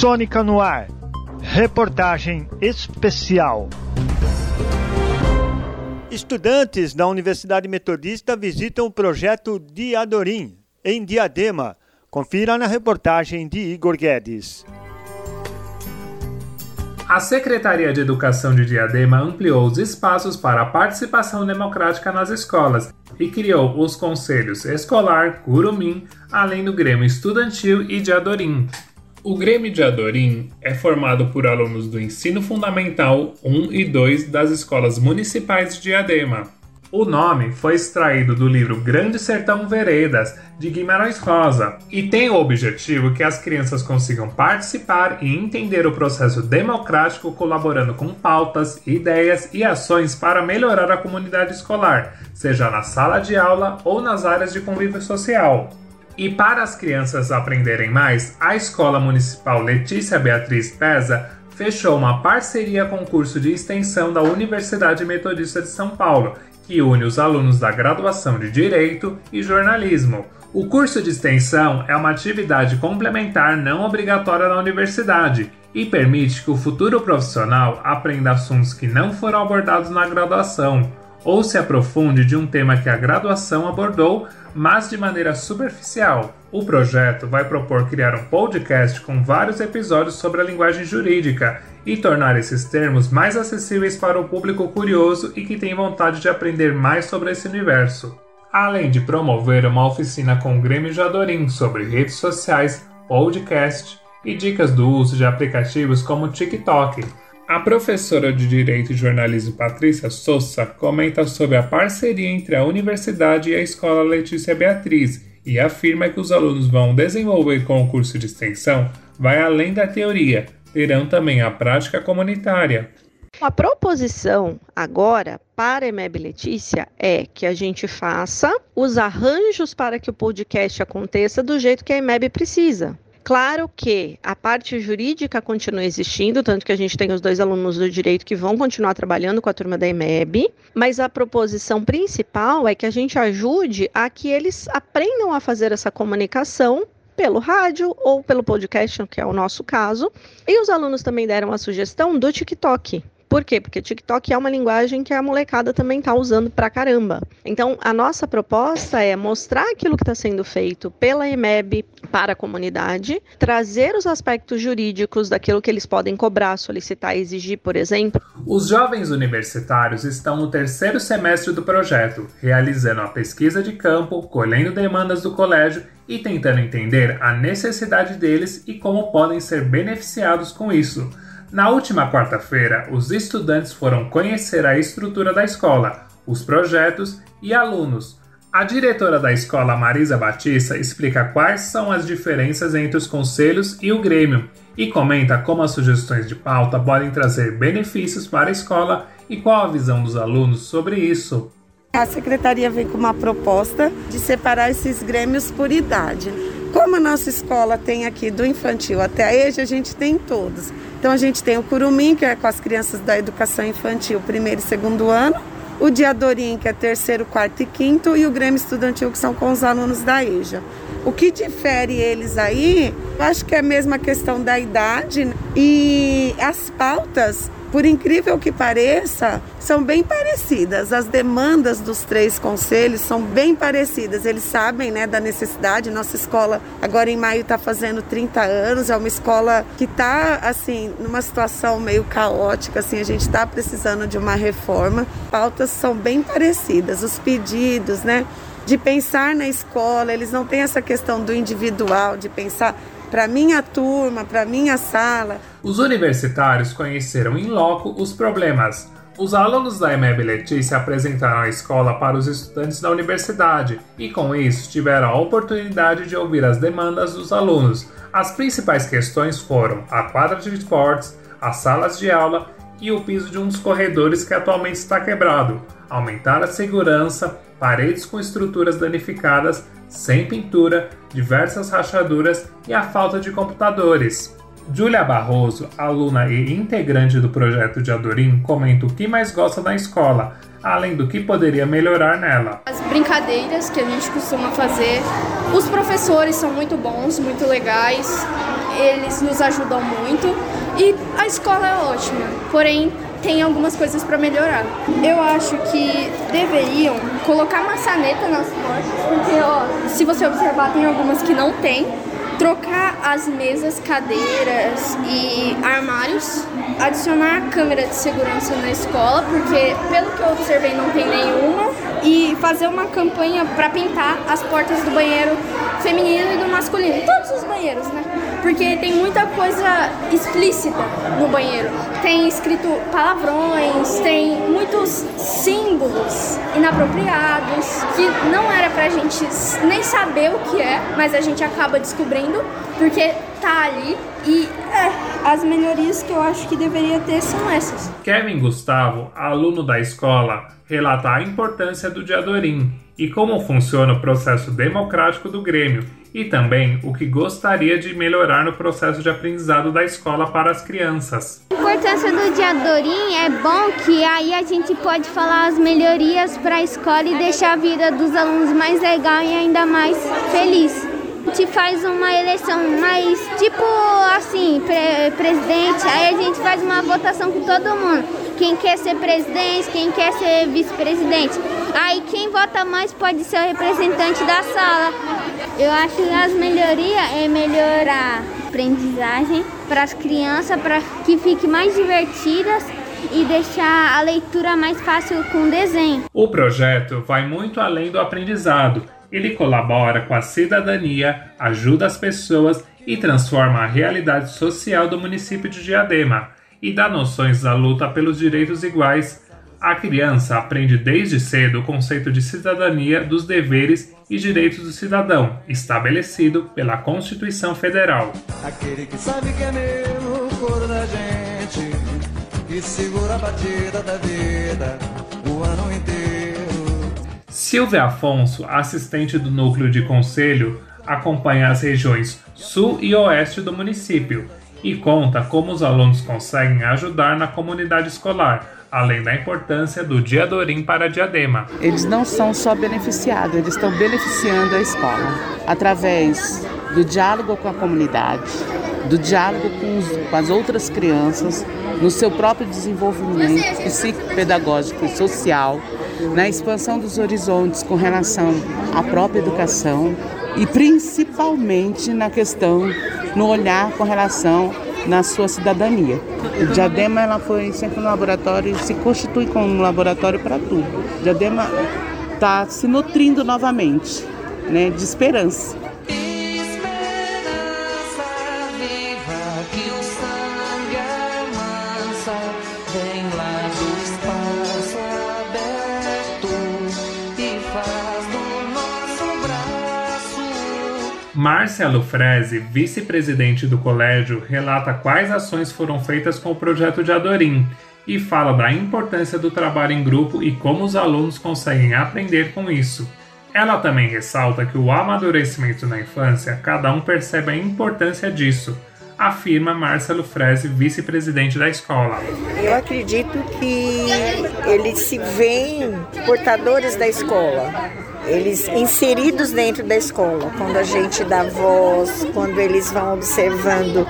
Sônica no ar. Reportagem especial. Estudantes da Universidade Metodista visitam o projeto Diadorim, em Diadema. Confira na reportagem de Igor Guedes. A Secretaria de Educação de Diadema ampliou os espaços para a participação democrática nas escolas e criou os conselhos escolar, Curumim, além do Grêmio Estudantil e Diadorim. O Grêmio de Adorim é formado por alunos do Ensino Fundamental 1 e 2 das escolas municipais de Diadema. O nome foi extraído do livro Grande Sertão Veredas, de Guimarães Rosa, e tem o objetivo que as crianças consigam participar e entender o processo democrático colaborando com pautas, ideias e ações para melhorar a comunidade escolar, seja na sala de aula ou nas áreas de convívio social. E para as crianças aprenderem mais, a Escola Municipal Letícia Beatriz Pesa fechou uma parceria com o curso de extensão da Universidade Metodista de São Paulo, que une os alunos da graduação de Direito e Jornalismo. O curso de extensão é uma atividade complementar não obrigatória na universidade e permite que o futuro profissional aprenda assuntos que não foram abordados na graduação ou se aprofunde de um tema que a graduação abordou, mas de maneira superficial. O projeto vai propor criar um podcast com vários episódios sobre a linguagem jurídica e tornar esses termos mais acessíveis para o público curioso e que tem vontade de aprender mais sobre esse universo. Além de promover uma oficina com o Grêmio Jadorim sobre redes sociais, podcast e dicas do uso de aplicativos como TikTok. A professora de Direito e Jornalismo Patrícia Souza comenta sobre a parceria entre a universidade e a escola Letícia Beatriz e afirma que os alunos vão desenvolver com o curso de extensão vai além da teoria, terão também a prática comunitária. A proposição agora para a EMEB Letícia é que a gente faça os arranjos para que o podcast aconteça do jeito que a EMEB precisa. Claro que a parte jurídica continua existindo, tanto que a gente tem os dois alunos do direito que vão continuar trabalhando com a turma da EMEB, mas a proposição principal é que a gente ajude a que eles aprendam a fazer essa comunicação pelo rádio ou pelo podcast, que é o nosso caso. E os alunos também deram a sugestão do TikTok. Por quê? Porque TikTok é uma linguagem que a molecada também está usando pra caramba. Então, a nossa proposta é mostrar aquilo que está sendo feito pela EMEB para a comunidade, trazer os aspectos jurídicos daquilo que eles podem cobrar, solicitar, exigir, por exemplo. Os jovens universitários estão no terceiro semestre do projeto, realizando a pesquisa de campo, colhendo demandas do colégio e tentando entender a necessidade deles e como podem ser beneficiados com isso. Na última quarta-feira, os estudantes foram conhecer a estrutura da escola, os projetos e alunos. A diretora da escola, Marisa Batista, explica quais são as diferenças entre os conselhos e o Grêmio e comenta como as sugestões de pauta podem trazer benefícios para a escola e qual a visão dos alunos sobre isso. A secretaria vem com uma proposta de separar esses grêmios por idade. Como a nossa escola tem aqui do infantil até a EJA, a gente tem todos. Então a gente tem o Curumim, que é com as crianças da educação infantil, primeiro e segundo ano, o Diadorim, que é terceiro, quarto e quinto, e o Grêmio Estudantil, que são com os alunos da EJA. O que difere eles aí, eu acho que é a mesma questão da idade e as pautas por incrível que pareça, são bem parecidas. As demandas dos três conselhos são bem parecidas. Eles sabem né, da necessidade. Nossa escola, agora em maio, está fazendo 30 anos. É uma escola que está, assim, numa situação meio caótica. Assim, a gente está precisando de uma reforma. Pautas são bem parecidas. Os pedidos, né? De pensar na escola, eles não têm essa questão do individual, de pensar para minha turma, para minha sala. Os universitários conheceram em loco os problemas. Os alunos da EMEB Letícia apresentaram a escola para os estudantes da universidade e, com isso, tiveram a oportunidade de ouvir as demandas dos alunos. As principais questões foram a quadra de esportes, as salas de aula e o piso de um dos corredores que atualmente está quebrado, aumentar a segurança, paredes com estruturas danificadas, sem pintura, diversas rachaduras e a falta de computadores. Júlia Barroso, aluna e integrante do projeto de Adorim, comenta o que mais gosta da escola, além do que poderia melhorar nela. As brincadeiras que a gente costuma fazer, os professores são muito bons, muito legais. eles nos ajudam muito e a escola é ótima. Porém, tem algumas coisas para melhorar. Eu acho que deveriam colocar maçaneta nas portas, porque ó, se você observar tem algumas que não tem. Trocar as mesas, cadeiras e armários, adicionar câmera de segurança na escola, porque pelo que eu observei não tem nenhuma, e fazer uma campanha para pintar as portas do banheiro feminino e do masculino, todos os banheiros, né? Porque tem muita coisa explícita no banheiro. Tem escrito palavrões, tem muitos símbolos inapropriados que não era pra gente nem saber o que é, mas a gente acaba descobrindo porque tá ali e as melhorias que eu acho que deveria ter são essas. Kevin Gustavo, aluno da escola, relata a importância do Diadorim e como funciona o processo democrático do Grêmio e também o que gostaria de melhorar no processo de aprendizado da escola para as crianças. A importância do Diadorim é bom que aí a gente pode falar as melhorias para a escola e deixar a vida dos alunos mais legal e ainda mais feliz. A gente faz uma eleição mais tipo assim, pre presidente, aí a gente faz uma votação com todo mundo quem quer ser presidente, quem quer ser vice-presidente. Aí quem vota mais pode ser o representante da sala. Eu acho que as melhorias é melhorar a aprendizagem para as crianças, para que fiquem mais divertidas e deixar a leitura mais fácil com desenho. O projeto vai muito além do aprendizado. Ele colabora com a cidadania, ajuda as pessoas e transforma a realidade social do município de Diadema e dá noções da luta pelos direitos iguais. A criança aprende desde cedo o conceito de cidadania, dos deveres e direitos do cidadão, estabelecido pela Constituição Federal. Aquele que sabe que é meu, coro da gente, que segura a batida da vida o ano inteiro. Silvia Afonso, assistente do núcleo de conselho, acompanha as regiões sul e oeste do município e conta como os alunos conseguem ajudar na comunidade escolar, além da importância do Diadorim para Diadema. Eles não são só beneficiados, eles estão beneficiando a escola através do diálogo com a comunidade, do diálogo com, os, com as outras crianças, no seu próprio desenvolvimento psicopedagógico e social, na expansão dos horizontes com relação à própria educação e principalmente na questão no olhar com relação na sua cidadania. O Diadema ela foi sempre um laboratório se constitui como um laboratório para tudo. O Diadema está se nutrindo novamente, né, de esperança. Márcia Lufreze, vice-presidente do colégio, relata quais ações foram feitas com o projeto de Adorim e fala da importância do trabalho em grupo e como os alunos conseguem aprender com isso. Ela também ressalta que o amadurecimento na infância, cada um percebe a importância disso, afirma Márcia Lufreze, vice-presidente da escola. Eu acredito que eles se veem portadores da escola eles inseridos dentro da escola, quando a gente dá voz, quando eles vão observando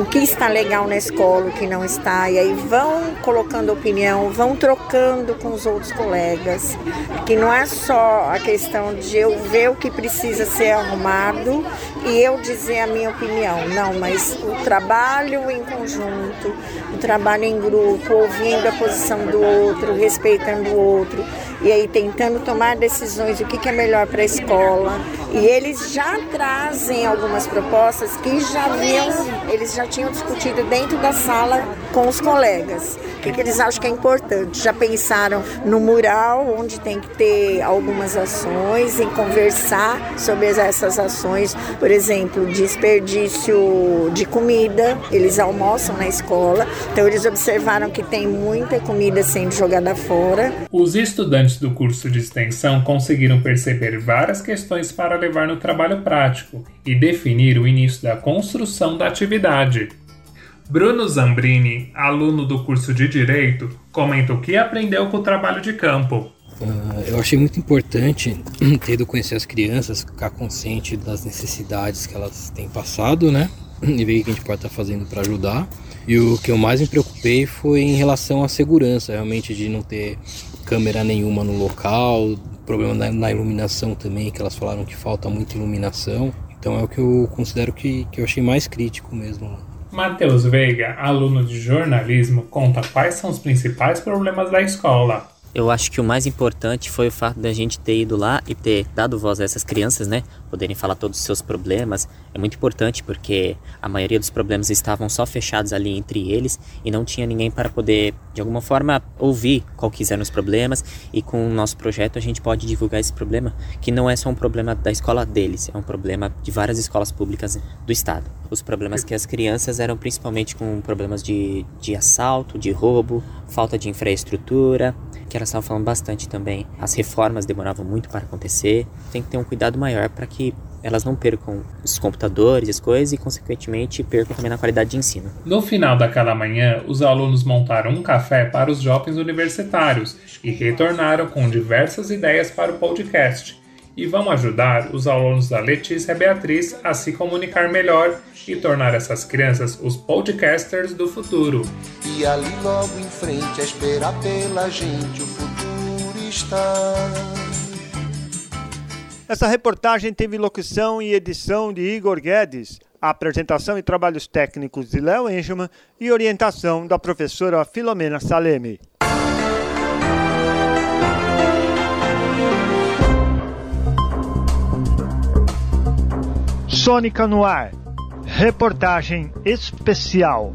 o que está legal na escola, o que não está, e aí vão colocando opinião, vão trocando com os outros colegas, que não é só a questão de eu ver o que precisa ser arrumado e eu dizer a minha opinião, não, mas o trabalho em conjunto, o trabalho em grupo, ouvindo a posição do outro, respeitando o outro e aí tentando tomar decisões o que, que é melhor para a escola. E eles já trazem algumas propostas que já haviam, eles já tinham discutido dentro da sala com os colegas. O que, que eles acham que é importante? Já pensaram no mural, onde tem que ter algumas ações, em conversar sobre essas ações, por exemplo, desperdício de comida. Eles almoçam na escola, então eles observaram que tem muita comida sendo jogada fora. Os estudantes do curso de extensão conseguiram perceber várias questões para levar no trabalho prático e definir o início da construção da atividade. Bruno Zambrini, aluno do curso de Direito, comenta o que aprendeu com o trabalho de campo. Uh, eu achei muito importante ter ido conhecer as crianças, ficar consciente das necessidades que elas têm passado, né? e ver o que a gente pode estar fazendo para ajudar. E o que eu mais me preocupei foi em relação à segurança, realmente de não ter câmera nenhuma no local, problema na, na iluminação também, que elas falaram que falta muita iluminação. Então é o que eu considero que, que eu achei mais crítico mesmo. Matheus Veiga, aluno de jornalismo, conta quais são os principais problemas da escola. Eu acho que o mais importante foi o fato da gente ter ido lá e ter dado voz a essas crianças, né? Poderem falar todos os seus problemas. É muito importante porque a maioria dos problemas estavam só fechados ali entre eles e não tinha ninguém para poder, de alguma forma, ouvir qual eram os problemas. E com o nosso projeto a gente pode divulgar esse problema, que não é só um problema da escola deles, é um problema de várias escolas públicas do estado. Os problemas que as crianças eram principalmente com problemas de, de assalto, de roubo, falta de infraestrutura, que elas estavam falando bastante também. As reformas demoravam muito para acontecer. Tem que ter um cuidado maior para que elas não percam os computadores, as coisas e, consequentemente, percam também na qualidade de ensino. No final daquela manhã, os alunos montaram um café para os jovens universitários e retornaram com diversas ideias para o podcast. E vão ajudar os alunos da Letícia Beatriz a se comunicar melhor e tornar essas crianças os podcasters do futuro. E ali logo em frente a esperar pela gente o futuro está. Essa reportagem teve locução e edição de Igor Guedes, apresentação e trabalhos técnicos de Léo Engelman e orientação da professora Filomena Saleme. Sônica no ar. Reportagem especial.